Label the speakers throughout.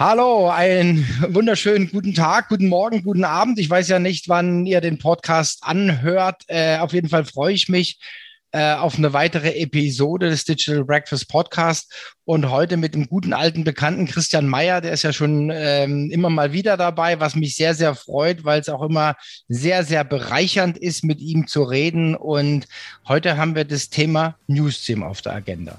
Speaker 1: Hallo, einen wunderschönen guten Tag, guten Morgen, guten Abend. Ich weiß ja nicht, wann ihr den Podcast anhört. Äh, auf jeden Fall freue ich mich äh, auf eine weitere Episode des Digital Breakfast Podcast und heute mit dem guten alten Bekannten Christian Meyer, der ist ja schon ähm, immer mal wieder dabei, was mich sehr, sehr freut, weil es auch immer sehr, sehr bereichernd ist, mit ihm zu reden. Und heute haben wir das Thema Newstream auf der Agenda.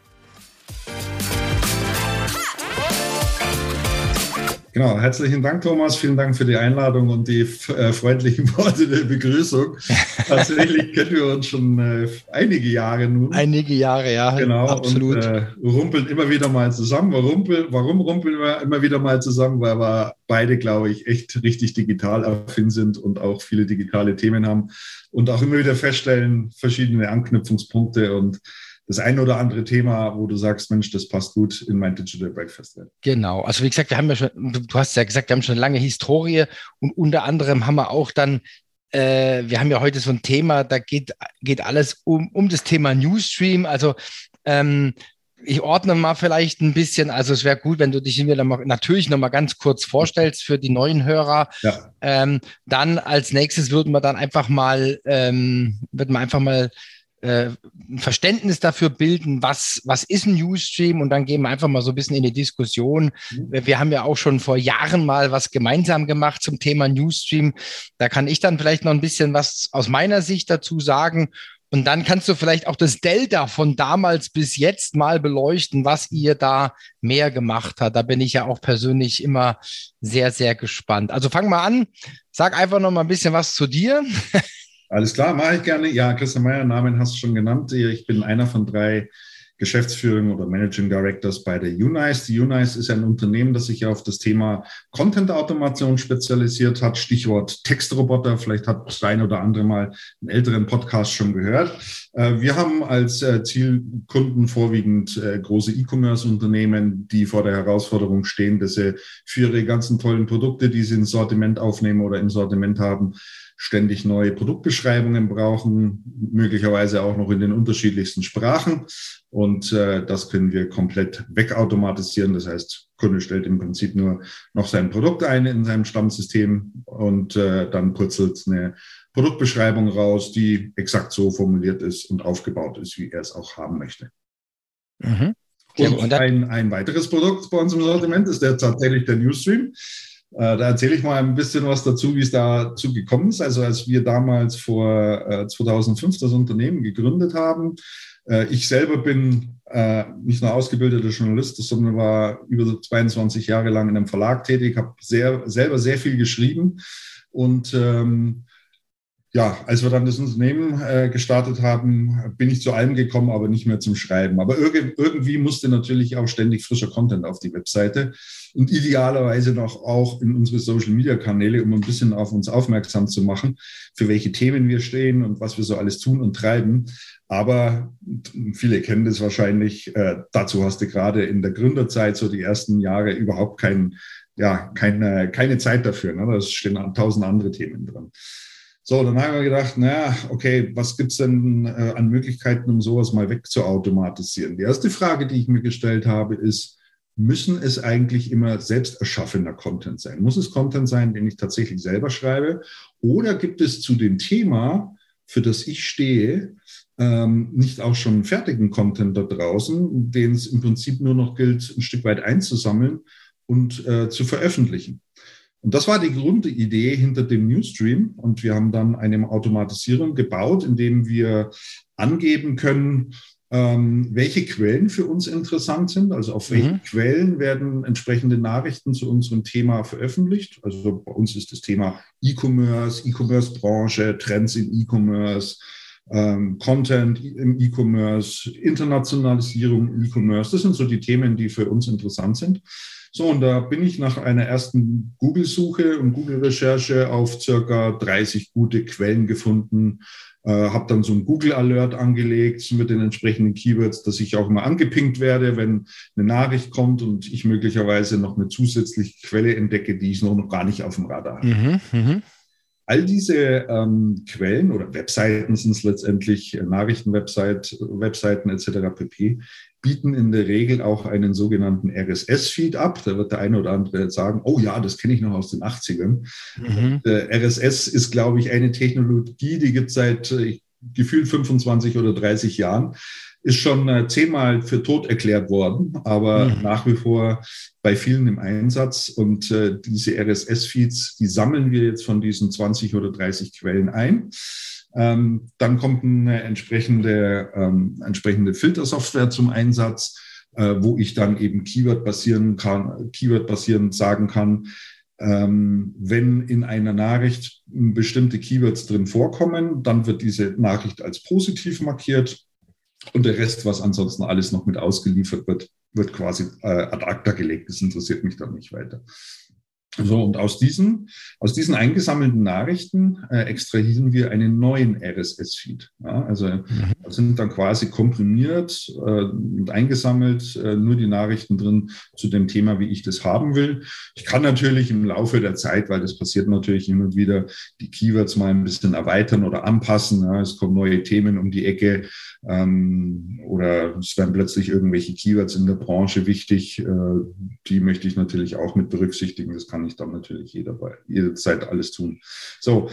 Speaker 2: Genau, herzlichen Dank, Thomas. Vielen Dank für die Einladung und die äh, freundlichen Worte der Begrüßung. Tatsächlich kennen wir uns schon äh, einige Jahre nun.
Speaker 1: Einige Jahre, ja.
Speaker 2: Genau, absolut. Und äh, rumpeln immer wieder mal zusammen. Warum, warum rumpeln wir immer wieder mal zusammen? Weil wir beide, glaube ich, echt richtig digital affin sind und auch viele digitale Themen haben und auch immer wieder feststellen, verschiedene Anknüpfungspunkte und das eine oder andere Thema, wo du sagst, Mensch, das passt gut in mein Digital Breakfast.
Speaker 1: Genau. Also wie gesagt, wir haben ja schon, du hast ja gesagt, wir haben schon eine lange Historie und unter anderem haben wir auch dann äh, wir haben ja heute so ein Thema, da geht, geht alles um, um das Thema Newsstream. Also ähm, ich ordne mal vielleicht ein bisschen. Also es wäre gut, wenn du dich wieder mal, natürlich noch mal ganz kurz vorstellst für die neuen Hörer. Ja. Ähm, dann als nächstes würden wir dann einfach mal, ähm, würden wir einfach mal äh, ein Verständnis dafür bilden, was, was ist ein Newsstream und dann gehen wir einfach mal so ein bisschen in die Diskussion. Mhm. Wir haben ja auch schon vor Jahren mal was gemeinsam gemacht zum Thema Newsstream. Da kann ich dann vielleicht noch ein bisschen was aus meiner Sicht dazu sagen. Und dann kannst du vielleicht auch das Delta von damals bis jetzt mal beleuchten, was ihr da mehr gemacht habt. Da bin ich ja auch persönlich immer sehr, sehr gespannt. Also fang mal an. Sag einfach noch mal ein bisschen was zu dir.
Speaker 2: Alles klar, mache ich gerne. Ja, Christian Meyer, Namen hast du schon genannt. Ich bin einer von drei Geschäftsführern oder Managing Directors bei der Unice. Die Unice ist ein Unternehmen, das sich auf das Thema Content-Automation spezialisiert hat. Stichwort Textroboter. Vielleicht hat das ein oder andere mal einen älteren Podcast schon gehört. Äh, wir haben als äh, Zielkunden vorwiegend äh, große E-Commerce-Unternehmen, die vor der Herausforderung stehen, dass sie für ihre ganzen tollen Produkte, die sie ins Sortiment aufnehmen oder im Sortiment haben, ständig neue Produktbeschreibungen brauchen, möglicherweise auch noch in den unterschiedlichsten Sprachen. Und äh, das können wir komplett wegautomatisieren. Das heißt, Kunde stellt im Prinzip nur noch sein Produkt ein in seinem Stammsystem und äh, dann purzelt eine Produktbeschreibung raus, die exakt so formuliert ist und aufgebaut ist, wie er es auch haben möchte. Mhm. Und, und ein, ein weiteres Produkt bei uns im Sortiment ist der tatsächlich der Newsstream. Äh, da erzähle ich mal ein bisschen was dazu, wie es dazu gekommen ist. Also als wir damals vor 2005 äh, das Unternehmen gegründet haben, äh, ich selber bin nicht nur ausgebildeter Journalist, sondern war über 22 Jahre lang in einem Verlag tätig, habe sehr, selber sehr viel geschrieben und ähm, ja, als wir dann das Unternehmen äh, gestartet haben, bin ich zu allem gekommen, aber nicht mehr zum Schreiben. Aber irg irgendwie musste natürlich auch ständig frischer Content auf die Webseite und idealerweise noch auch in unsere Social-Media-Kanäle, um ein bisschen auf uns aufmerksam zu machen, für welche Themen wir stehen und was wir so alles tun und treiben. Aber viele kennen das wahrscheinlich. Äh, dazu hast du gerade in der Gründerzeit, so die ersten Jahre, überhaupt kein, ja, keine, keine Zeit dafür. Ne? Da stehen tausend andere Themen dran. So, dann haben wir gedacht, naja, okay, was gibt's denn äh, an Möglichkeiten, um sowas mal wegzuautomatisieren? Die erste Frage, die ich mir gestellt habe, ist, müssen es eigentlich immer selbst erschaffener Content sein? Muss es Content sein, den ich tatsächlich selber schreibe? Oder gibt es zu dem Thema, für das ich stehe, ähm, nicht auch schon fertigen Content da draußen, den es im Prinzip nur noch gilt, ein Stück weit einzusammeln und äh, zu veröffentlichen? Und das war die Grundidee hinter dem Newsstream. Und wir haben dann eine Automatisierung gebaut, indem wir angeben können, ähm, welche Quellen für uns interessant sind. Also auf welchen mhm. Quellen werden entsprechende Nachrichten zu unserem Thema veröffentlicht. Also bei uns ist das Thema E-Commerce, E-Commerce-Branche, Trends in E-Commerce, ähm, Content im E-Commerce, Internationalisierung im E-Commerce. Das sind so die Themen, die für uns interessant sind. So, und da bin ich nach einer ersten Google-Suche und Google-Recherche auf circa 30 gute Quellen gefunden, äh, habe dann so ein Google-Alert angelegt mit den entsprechenden Keywords, dass ich auch immer angepinkt werde, wenn eine Nachricht kommt und ich möglicherweise noch eine zusätzliche Quelle entdecke, die ich noch gar nicht auf dem Radar habe. Mhm, mh. All diese ähm, Quellen oder Webseiten sind es letztendlich, äh, Nachrichtenwebsite, Webseiten etc. pp bieten in der Regel auch einen sogenannten RSS-Feed ab. Da wird der eine oder andere sagen, oh ja, das kenne ich noch aus den 80ern. Mhm. RSS ist, glaube ich, eine Technologie, die gibt es seit äh, gefühlt 25 oder 30 Jahren. Ist schon äh, zehnmal für tot erklärt worden, aber mhm. nach wie vor bei vielen im Einsatz. Und äh, diese RSS-Feeds, die sammeln wir jetzt von diesen 20 oder 30 Quellen ein. Ähm, dann kommt eine entsprechende, ähm, entsprechende Filtersoftware zum Einsatz, äh, wo ich dann eben Keyword basieren kann, Keyword basierend sagen kann, ähm, wenn in einer Nachricht bestimmte Keywords drin vorkommen, dann wird diese Nachricht als positiv markiert und der Rest, was ansonsten alles noch mit ausgeliefert wird, wird quasi äh, ad acta gelegt. Das interessiert mich dann nicht weiter. So, und aus diesen, aus diesen eingesammelten Nachrichten äh, extrahieren wir einen neuen RSS-Feed. Ja, also mhm. sind dann quasi komprimiert äh, und eingesammelt äh, nur die Nachrichten drin zu dem Thema, wie ich das haben will. Ich kann natürlich im Laufe der Zeit, weil das passiert natürlich hin und wieder, die Keywords mal ein bisschen erweitern oder anpassen. Ja, es kommen neue Themen um die Ecke ähm, oder es werden plötzlich irgendwelche Keywords in der Branche wichtig. Äh, die möchte ich natürlich auch mit berücksichtigen. Das kann kann ich dann natürlich jederzeit alles tun. So,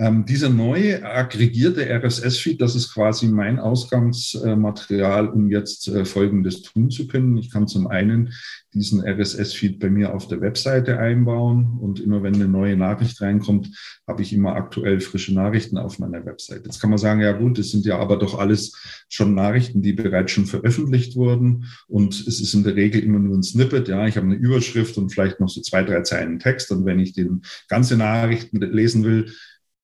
Speaker 2: ähm, dieser neue aggregierte RSS-Feed, das ist quasi mein Ausgangsmaterial, um jetzt äh, Folgendes tun zu können. Ich kann zum einen diesen RSS-Feed bei mir auf der Webseite einbauen und immer wenn eine neue Nachricht reinkommt, habe ich immer aktuell frische Nachrichten auf meiner Webseite. Jetzt kann man sagen, ja gut, das sind ja aber doch alles schon Nachrichten, die bereits schon veröffentlicht wurden und es ist in der Regel immer nur ein Snippet. Ja, ich habe eine Überschrift und vielleicht noch so zwei, drei Zeilen Text und wenn ich den ganze Nachrichten lesen will,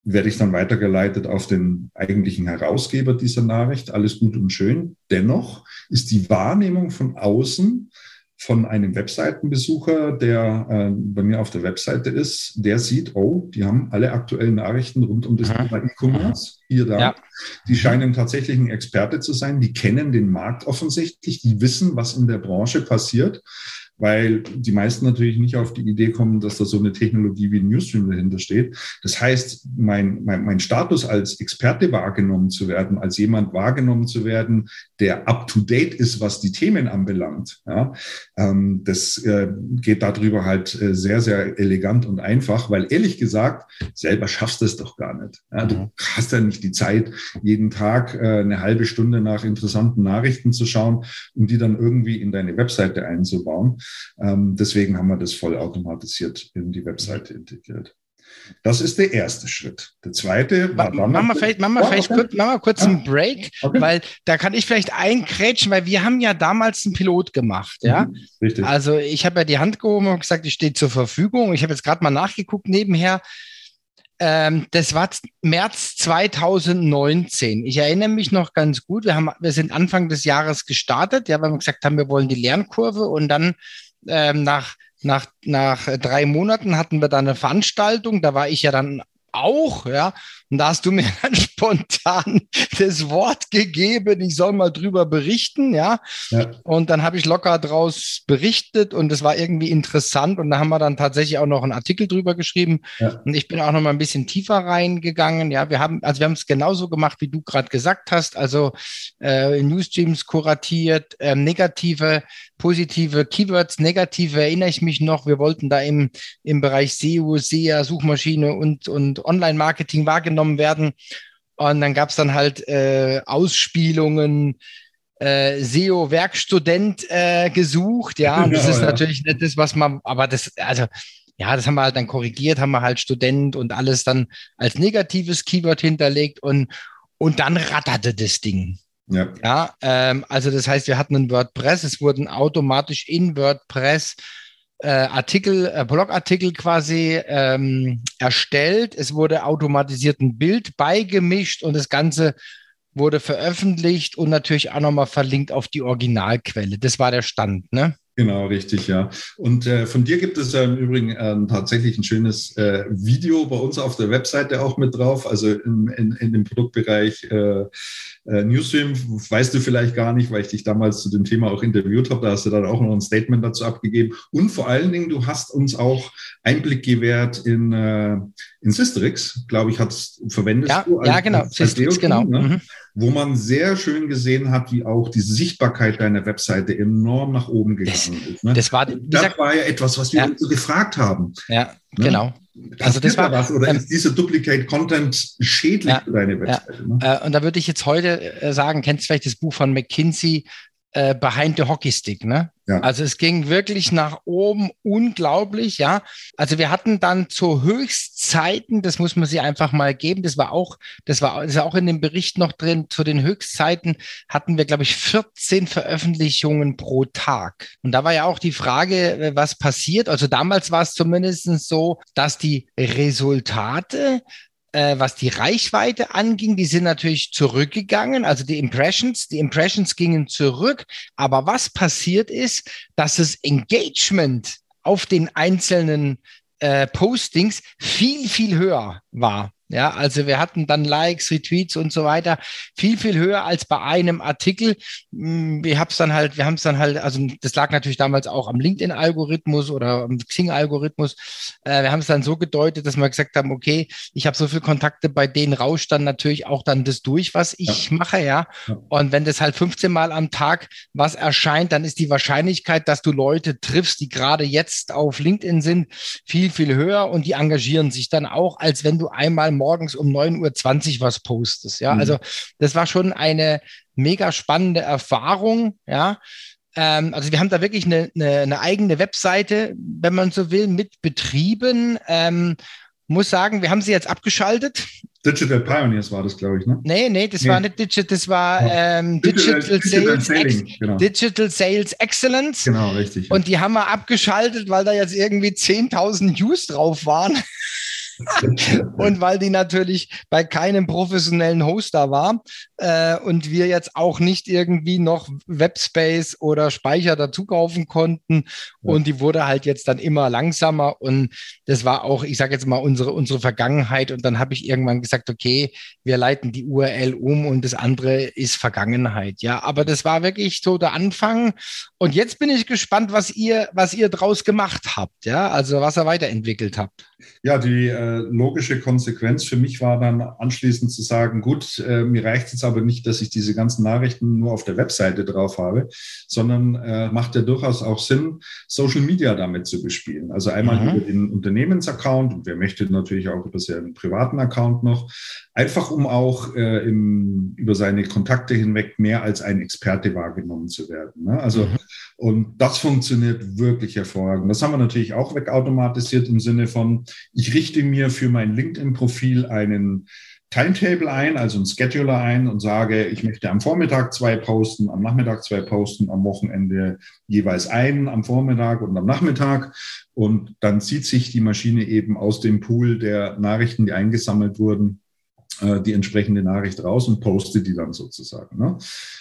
Speaker 2: werde ich dann weitergeleitet auf den eigentlichen Herausgeber dieser Nachricht. Alles gut und schön. Dennoch ist die Wahrnehmung von außen von einem Webseitenbesucher, der äh, bei mir auf der Webseite ist, der sieht, oh, die haben alle aktuellen Nachrichten rund um das. Thema E-Commerce hier da. Ja. Die scheinen tatsächlich ein Experte zu sein, die kennen den Markt offensichtlich, die wissen, was in der Branche passiert weil die meisten natürlich nicht auf die Idee kommen, dass da so eine Technologie wie Newsstream dahinter steht. Das heißt, mein, mein, mein Status als Experte wahrgenommen zu werden, als jemand wahrgenommen zu werden, der up-to-date ist, was die Themen anbelangt, ja, ähm, das äh, geht darüber halt äh, sehr, sehr elegant und einfach, weil ehrlich gesagt, selber schaffst du es doch gar nicht. Ja, du mhm. hast ja nicht die Zeit, jeden Tag äh, eine halbe Stunde nach interessanten Nachrichten zu schauen, um die dann irgendwie in deine Webseite einzubauen. Ähm, deswegen haben wir das vollautomatisiert in die Webseite integriert. Das ist der erste Schritt. Der zweite
Speaker 1: war dann. Machen wir vielleicht, machen wir oh, vielleicht okay. kurz, wir kurz einen Break, okay. weil da kann ich vielleicht einkrätschen, weil wir haben ja damals einen Pilot gemacht, ja. Mhm, richtig. Also ich habe ja die Hand gehoben und gesagt, ich stehe zur Verfügung. Ich habe jetzt gerade mal nachgeguckt nebenher. Ähm, das war März 2019. Ich erinnere mich noch ganz gut. Wir haben, wir sind Anfang des Jahres gestartet, ja, weil wir gesagt haben, wir wollen die Lernkurve und dann ähm, nach, nach, nach drei Monaten hatten wir da eine Veranstaltung. Da war ich ja dann auch, ja. Und da hast du mir dann spontan das Wort gegeben, ich soll mal drüber berichten, ja. ja. Und dann habe ich locker draus berichtet und es war irgendwie interessant und da haben wir dann tatsächlich auch noch einen Artikel drüber geschrieben. Ja. Und ich bin auch noch mal ein bisschen tiefer reingegangen. Ja, wir haben, also wir haben es genauso gemacht, wie du gerade gesagt hast. Also äh, Newsstreams kuratiert, äh, negative, positive Keywords, negative erinnere ich mich noch. Wir wollten da im, im Bereich SEO, SEA, Suchmaschine und, und Online-Marketing wahrgenommen genommen werden. Und dann gab es dann halt äh, Ausspielungen, äh, SEO-Werkstudent äh, gesucht, ja. Und das ist ja. natürlich nicht das, was man, aber das, also ja, das haben wir halt dann korrigiert, haben wir halt Student und alles dann als negatives Keyword hinterlegt und, und dann ratterte das Ding. Ja. ja ähm, also das heißt, wir hatten ein WordPress, es wurden automatisch in WordPress äh, Artikel, äh, Blogartikel quasi ähm, erstellt. Es wurde automatisiert ein Bild beigemischt und das Ganze wurde veröffentlicht und natürlich auch nochmal verlinkt auf die Originalquelle. Das war der Stand, ne?
Speaker 2: Genau, richtig, ja. Und äh, von dir gibt es ja im Übrigen äh, tatsächlich ein schönes äh, Video bei uns auf der Webseite auch mit drauf, also in, in, in dem Produktbereich äh, äh, Newsstream. Weißt du vielleicht gar nicht, weil ich dich damals zu dem Thema auch interviewt habe. Da hast du dann auch noch ein Statement dazu abgegeben. Und vor allen Dingen, du hast uns auch Einblick gewährt in, äh, in Systrix, glaube ich, hat es verwendet.
Speaker 1: Ja, als, ja genau,
Speaker 2: Systrix, genau. Ne? Mhm wo man sehr schön gesehen hat, wie auch die Sichtbarkeit deiner Webseite enorm nach oben gegangen das, ist. Ne?
Speaker 1: Das, war,
Speaker 2: das gesagt, war ja etwas, was wir ja. uns gefragt haben.
Speaker 1: Ja, ne? genau.
Speaker 2: Also das war was oder ähm, ist dieser Duplicate Content schädlich ja, für deine Webseite?
Speaker 1: Ja. Ne? Äh, und da würde ich jetzt heute äh, sagen, kennst du vielleicht das Buch von McKinsey, äh, Behind the Hockey Stick, ne? Ja. Also es ging wirklich nach oben unglaublich, ja. Also wir hatten dann zu Höchstzeiten, das muss man sie einfach mal geben, das war auch, das war, ist auch in dem Bericht noch drin, zu den Höchstzeiten hatten wir, glaube ich, 14 Veröffentlichungen pro Tag. Und da war ja auch die Frage, äh, was passiert. Also damals war es zumindest so, dass die Resultate äh, was die Reichweite anging, die sind natürlich zurückgegangen, also die Impressions, die Impressions gingen zurück. Aber was passiert ist, dass das Engagement auf den einzelnen äh, Postings viel, viel höher war. Ja, also wir hatten dann Likes, Retweets und so weiter viel, viel höher als bei einem Artikel. Hm, wir haben es dann halt, wir haben es dann halt, also das lag natürlich damals auch am LinkedIn-Algorithmus oder am Xing-Algorithmus. Äh, wir haben es dann so gedeutet, dass wir gesagt haben, okay, ich habe so viele Kontakte, bei denen rauscht dann natürlich auch dann das durch, was ich ja. mache, ja? ja. Und wenn das halt 15 Mal am Tag was erscheint, dann ist die Wahrscheinlichkeit, dass du Leute triffst, die gerade jetzt auf LinkedIn sind, viel, viel höher und die engagieren sich dann auch, als wenn du einmal morgens um 9.20 Uhr was postest. Ja, mhm. also das war schon eine mega spannende Erfahrung. Ja, ähm, also wir haben da wirklich eine, eine, eine, eigene Webseite, wenn man so will, mit betrieben. Ähm, muss sagen, wir haben sie jetzt abgeschaltet.
Speaker 2: Digital Pioneers war das, glaube ich, ne?
Speaker 1: Nee, nee, das nee. war nicht Digital, das war ähm, Digital, Digital, Digital, Sales, Ex genau. Digital Sales Excellence.
Speaker 2: Genau, richtig.
Speaker 1: Und die haben wir abgeschaltet, weil da jetzt irgendwie 10.000 News drauf waren. und weil die natürlich bei keinem professionellen Hoster war äh, und wir jetzt auch nicht irgendwie noch Webspace oder Speicher dazu kaufen konnten. Ja. und die wurde halt jetzt dann immer langsamer. Und das war auch, ich sage jetzt mal unsere unsere Vergangenheit. Und dann habe ich irgendwann gesagt, okay, wir leiten die URL um und das andere ist Vergangenheit, ja, aber das war wirklich so der Anfang. Und jetzt bin ich gespannt, was ihr was ihr draus gemacht habt, ja, also was ihr weiterentwickelt habt.
Speaker 2: Ja, die äh, logische Konsequenz für mich war dann anschließend zu sagen, gut, äh, mir reicht jetzt aber nicht, dass ich diese ganzen Nachrichten nur auf der Webseite drauf habe, sondern äh, macht ja durchaus auch Sinn, Social Media damit zu bespielen. Also einmal mhm. über den Unternehmensaccount und wer möchte natürlich auch über seinen privaten Account noch, einfach um auch äh, im, über seine Kontakte hinweg mehr als ein Experte wahrgenommen zu werden. Ne? Also mhm. Und das funktioniert wirklich hervorragend. Das haben wir natürlich auch wegautomatisiert im Sinne von, ich richte mir für mein LinkedIn-Profil einen Timetable ein, also ein Scheduler ein und sage, ich möchte am Vormittag zwei posten, am Nachmittag zwei posten, am Wochenende jeweils einen am Vormittag und am Nachmittag. Und dann zieht sich die Maschine eben aus dem Pool der Nachrichten, die eingesammelt wurden, die entsprechende Nachricht raus und poste die dann sozusagen. Ne?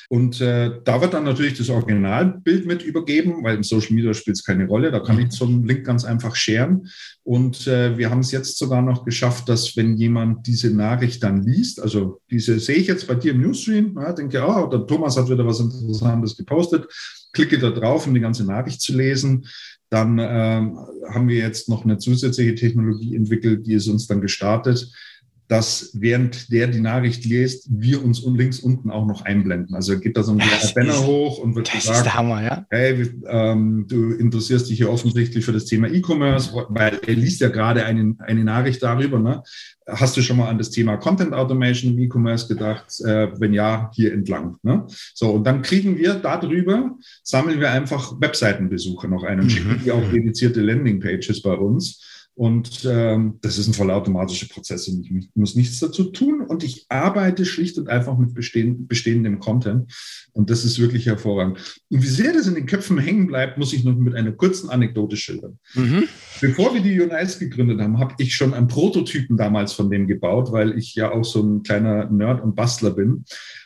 Speaker 2: Und äh, da wird dann natürlich das Originalbild mit übergeben, weil im Social Media spielt es keine Rolle. Da kann ich so einen Link ganz einfach sharen. Und äh, wir haben es jetzt sogar noch geschafft, dass wenn jemand diese Nachricht dann liest, also diese sehe ich jetzt bei dir im Newsstream, ja, denke, oh, der Thomas hat wieder was Interessantes gepostet, klicke da drauf, um die ganze Nachricht zu lesen. Dann ähm, haben wir jetzt noch eine zusätzliche Technologie entwickelt, die ist uns dann gestartet dass während der die Nachricht liest, wir uns links unten auch noch einblenden. Also geht da so ein kleiner Banner hoch und wird
Speaker 1: das gesagt, Hammer, ja?
Speaker 2: hey, ähm, du interessierst dich hier offensichtlich für das Thema E-Commerce, weil er liest ja gerade eine, eine Nachricht darüber. Ne? Hast du schon mal an das Thema Content Automation im E-Commerce gedacht? Äh, wenn ja, hier entlang. Ne? So, und dann kriegen wir darüber, sammeln wir einfach Webseitenbesucher noch ein und mhm. schicken die auch dedizierte Landingpages bei uns und ähm, das ist ein vollautomatischer Prozess und ich muss nichts dazu tun. Und ich arbeite schlicht und einfach mit bestehend, bestehendem Content. Und das ist wirklich hervorragend. Und wie sehr das in den Köpfen hängen bleibt, muss ich noch mit einer kurzen Anekdote schildern. Mhm. Bevor wir die Unice gegründet haben, habe ich schon einen Prototypen damals von dem gebaut, weil ich ja auch so ein kleiner Nerd und Bastler bin.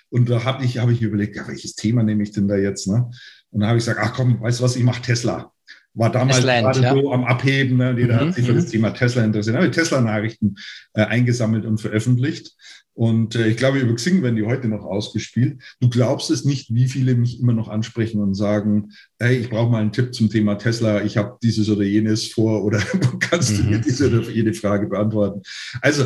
Speaker 2: Und da habe ich, hab ich überlegt, ja, welches Thema nehme ich denn da jetzt? Ne? Und da habe ich gesagt, ach komm, weißt du was, ich mache Tesla. War damals Tesla gerade ja. so am Abheben, ne? jeder mhm, hat sich für das mhm. Thema Tesla interessiert. Da habe ich Tesla-Nachrichten äh, eingesammelt und veröffentlicht. Und äh, ich glaube, über Xing werden die heute noch ausgespielt. Du glaubst es nicht, wie viele mich immer noch ansprechen und sagen, hey, ich brauche mal einen Tipp zum Thema Tesla, ich habe dieses oder jenes vor oder kannst du mir mhm. diese oder jede Frage beantworten? Also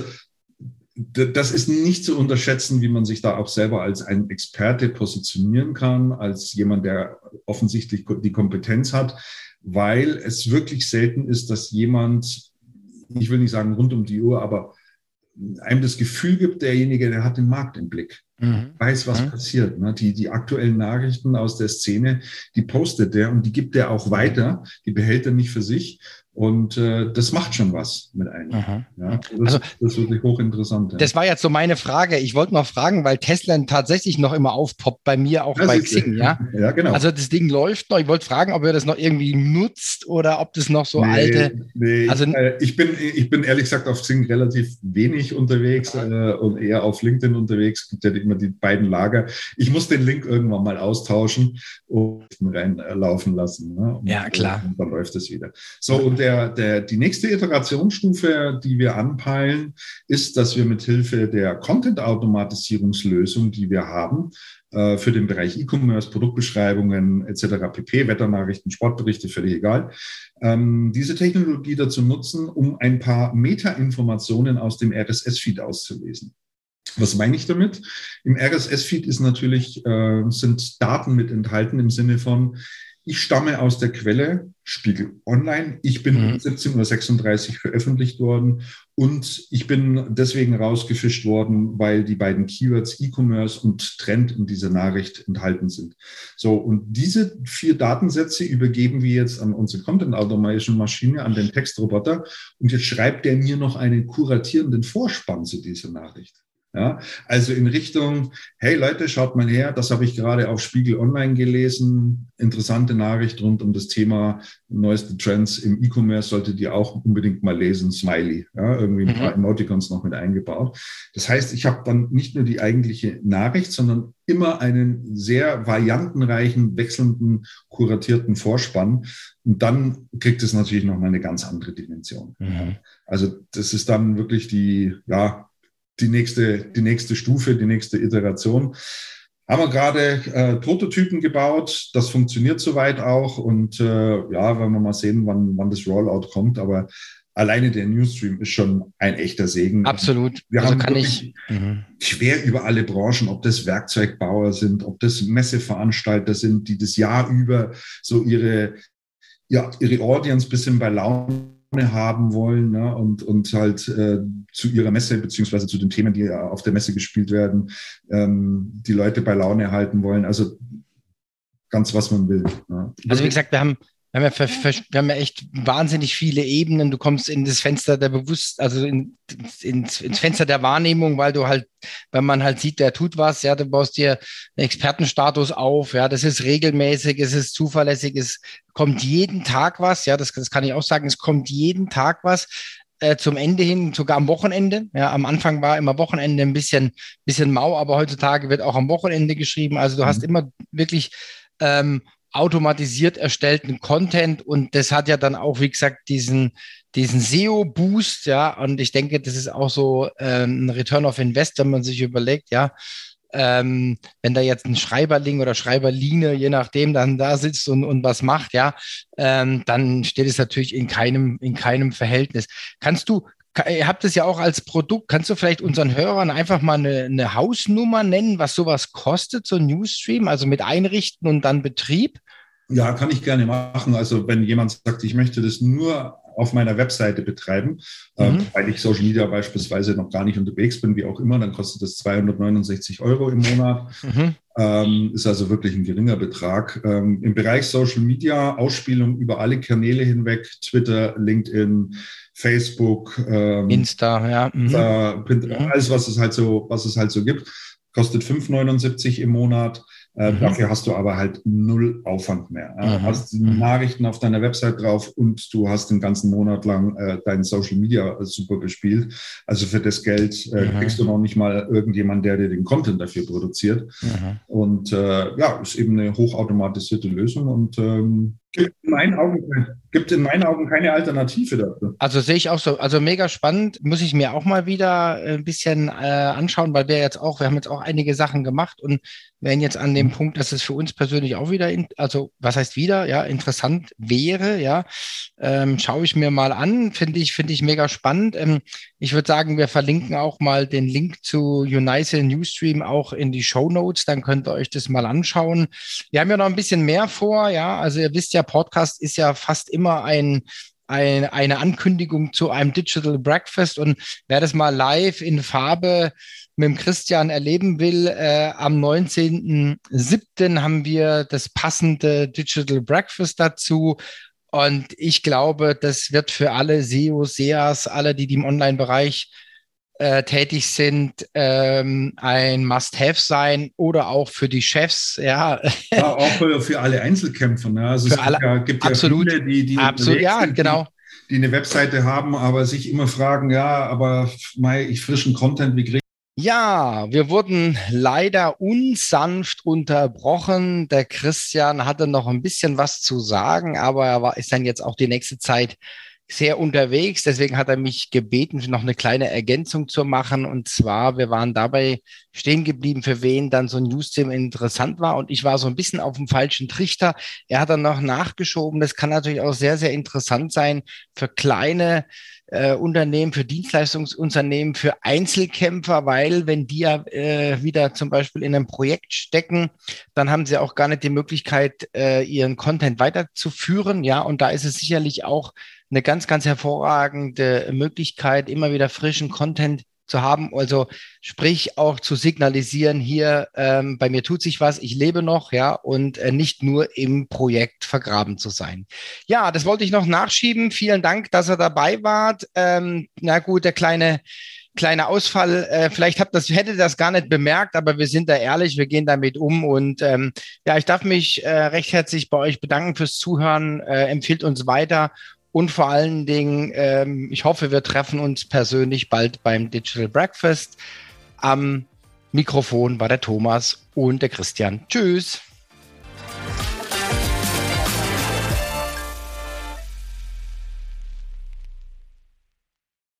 Speaker 2: das ist nicht zu unterschätzen, wie man sich da auch selber als ein Experte positionieren kann, als jemand, der offensichtlich die Kompetenz hat, weil es wirklich selten ist, dass jemand, ich will nicht sagen rund um die Uhr, aber einem das Gefühl gibt, derjenige, der hat den Markt im Blick, mhm. weiß, was mhm. passiert. Ne? Die, die aktuellen Nachrichten aus der Szene, die postet der und die gibt er auch weiter, die behält er nicht für sich, und äh, das macht schon was mit einem. Ja, das, also, das ist wirklich hochinteressant. Ja.
Speaker 1: Das war jetzt so meine Frage. Ich wollte noch fragen, weil Tesla tatsächlich noch immer aufpoppt bei mir, auch das bei Xing. Ja? ja, genau. Also das Ding läuft noch. Ich wollte fragen, ob ihr das noch irgendwie nutzt oder ob das noch so nee, alte.
Speaker 2: Nee, also, ich, äh, ich, bin, ich bin ehrlich gesagt auf Xing relativ wenig unterwegs äh, und eher auf LinkedIn unterwegs. Es gibt ja immer die beiden Lager. Ich muss den Link irgendwann mal austauschen und reinlaufen lassen. Ne? Und,
Speaker 1: ja, klar.
Speaker 2: Und dann läuft es wieder. So, und der, der, die nächste Iterationsstufe, die wir anpeilen, ist, dass wir mit Hilfe der Content-Automatisierungslösung, die wir haben, äh, für den Bereich E-Commerce, Produktbeschreibungen etc., pp, Wetternachrichten, Sportberichte, völlig egal, ähm, diese Technologie dazu nutzen, um ein paar Meta-Informationen aus dem RSS-Feed auszulesen. Was meine ich damit? Im RSS-Feed ist natürlich, äh, sind Daten mit enthalten im Sinne von, ich stamme aus der Quelle Spiegel Online. Ich bin mhm. um 17.36 Uhr veröffentlicht worden und ich bin deswegen rausgefischt worden, weil die beiden Keywords E-Commerce und Trend in dieser Nachricht enthalten sind. So, und diese vier Datensätze übergeben wir jetzt an unsere Content Automation Maschine, an den Textroboter und jetzt schreibt er mir noch einen kuratierenden Vorspann zu dieser Nachricht. Ja, also in Richtung, hey Leute, schaut mal her, das habe ich gerade auf Spiegel Online gelesen. Interessante Nachricht rund um das Thema neueste Trends im E-Commerce solltet ihr auch unbedingt mal lesen, Smiley. Ja, irgendwie ein paar mhm. Emoticons noch mit eingebaut. Das heißt, ich habe dann nicht nur die eigentliche Nachricht, sondern immer einen sehr variantenreichen, wechselnden, kuratierten Vorspann. Und dann kriegt es natürlich noch mal eine ganz andere Dimension. Mhm. Also das ist dann wirklich die, ja, die nächste, die nächste Stufe, die nächste Iteration. Haben wir gerade äh, Prototypen gebaut, das funktioniert soweit auch und äh, ja, werden wir mal sehen, wann, wann das Rollout kommt, aber alleine der Newsstream ist schon ein echter Segen.
Speaker 1: Absolut.
Speaker 2: Wir also haben kann ich mhm. quer über alle Branchen, ob das Werkzeugbauer sind, ob das Messeveranstalter sind, die das Jahr über so ihre, ja, ihre Audience bisschen bei Laune haben wollen ne? und, und halt äh, zu ihrer Messe beziehungsweise zu den Themen, die auf der Messe gespielt werden, ähm, die Leute bei Laune halten wollen. Also ganz was man will.
Speaker 1: Ne? Also wie gesagt, wir haben wir haben, ja, wir haben ja echt wahnsinnig viele Ebenen. Du kommst in das Fenster der Bewusst, also in, ins, ins Fenster der Wahrnehmung, weil du halt, wenn man halt sieht, der tut was, ja, du baust dir einen Expertenstatus auf, ja, das ist regelmäßig, es ist zuverlässig, es kommt jeden Tag was, ja, das, das kann ich auch sagen, es kommt jeden Tag was äh, zum Ende hin, sogar am Wochenende. Ja, am Anfang war immer Wochenende ein bisschen, bisschen mau, aber heutzutage wird auch am Wochenende geschrieben. Also du mhm. hast immer wirklich ähm, automatisiert erstellten Content und das hat ja dann auch, wie gesagt, diesen, diesen SEO-Boost, ja, und ich denke, das ist auch so ähm, ein Return of Invest, wenn man sich überlegt, ja, ähm, wenn da jetzt ein Schreiberling oder Schreiberline, je nachdem, dann da sitzt und, und was macht, ja, ähm, dann steht es natürlich in keinem, in keinem Verhältnis. Kannst du, ihr habt es ja auch als Produkt. Kannst du vielleicht unseren Hörern einfach mal eine, eine Hausnummer nennen, was sowas kostet, so ein Newsstream, also mit Einrichten und dann Betrieb?
Speaker 2: Ja, kann ich gerne machen. Also wenn jemand sagt, ich möchte das nur auf meiner Webseite betreiben, äh, mhm. äh, weil ich Social Media beispielsweise noch gar nicht unterwegs bin, wie auch immer, dann kostet das 269 Euro im Monat. Mhm. Ähm, ist also wirklich ein geringer Betrag. Ähm, Im Bereich Social Media, Ausspielung über alle Kanäle hinweg, Twitter, LinkedIn, Facebook,
Speaker 1: ähm, Insta, ja. Mhm.
Speaker 2: Alles, was es halt so, was es halt so gibt, kostet 5,79 im Monat. Äh, mhm. Dafür hast du aber halt null Aufwand mehr. Du mhm. hast mhm. Nachrichten auf deiner Website drauf und du hast den ganzen Monat lang äh, dein Social Media äh, super bespielt. Also für das Geld äh, mhm. kriegst du noch nicht mal irgendjemand, der dir den Content dafür produziert. Mhm. Und äh, ja, ist eben eine hochautomatisierte Lösung und ähm, gibt in meinen Augen gibt in meinen Augen keine Alternative dafür.
Speaker 1: Also sehe ich auch so. Also mega spannend. Muss ich mir auch mal wieder ein bisschen äh, anschauen, weil wir jetzt auch, wir haben jetzt auch einige Sachen gemacht und wären jetzt an dem Punkt, dass es für uns persönlich auch wieder, in, also was heißt wieder, ja, interessant wäre, ja. Ähm, schaue ich mir mal an, finde ich, finde ich mega spannend. Ähm, ich würde sagen, wir verlinken auch mal den Link zu United Newsstream auch in die Show Notes, dann könnt ihr euch das mal anschauen. Wir haben ja noch ein bisschen mehr vor, ja. Also ihr wisst ja, Podcast ist ja fast immer immer ein, ein, eine Ankündigung zu einem Digital Breakfast und wer das mal live in Farbe mit dem Christian erleben will, äh, am 19.07. haben wir das passende Digital Breakfast dazu. Und ich glaube, das wird für alle SEOs, SEAs, alle, die, die im Online-Bereich äh, tätig sind, ähm, ein Must-Have sein oder auch für die Chefs, ja.
Speaker 2: ja auch für, für alle Einzelkämpfer. Ne? Also für es alle, ja, gibt absolut, ja viele, die, die,
Speaker 1: absolut, ja,
Speaker 2: sind,
Speaker 1: genau.
Speaker 2: Die, die, eine Webseite haben, aber sich immer fragen, ja, aber mei, ich frischen Content, wie kriege
Speaker 1: ja, wir wurden leider unsanft unterbrochen. Der Christian hatte noch ein bisschen was zu sagen, aber er war, ist dann jetzt auch die nächste Zeit sehr unterwegs. Deswegen hat er mich gebeten, noch eine kleine Ergänzung zu machen. Und zwar, wir waren dabei stehen geblieben, für wen dann so ein News-Team interessant war. Und ich war so ein bisschen auf dem falschen Trichter. Er hat dann noch nachgeschoben. Das kann natürlich auch sehr, sehr interessant sein für kleine äh, Unternehmen, für Dienstleistungsunternehmen, für Einzelkämpfer, weil wenn die ja äh, wieder zum Beispiel in einem Projekt stecken, dann haben sie auch gar nicht die Möglichkeit, äh, ihren Content weiterzuführen. Ja, und da ist es sicherlich auch eine ganz, ganz hervorragende Möglichkeit, immer wieder frischen Content zu haben. Also sprich auch zu signalisieren, hier ähm, bei mir tut sich was, ich lebe noch, ja, und äh, nicht nur im Projekt vergraben zu sein. Ja, das wollte ich noch nachschieben. Vielen Dank, dass ihr dabei wart. Ähm, na gut, der kleine kleiner Ausfall. Äh, vielleicht habt das, hätte das gar nicht bemerkt, aber wir sind da ehrlich, wir gehen damit um. Und ähm, ja, ich darf mich äh, recht herzlich bei euch bedanken fürs Zuhören. Äh, empfiehlt uns weiter und vor allen Dingen, ähm, ich hoffe, wir treffen uns persönlich bald beim Digital Breakfast. Am Mikrofon war der Thomas und der Christian. Tschüss.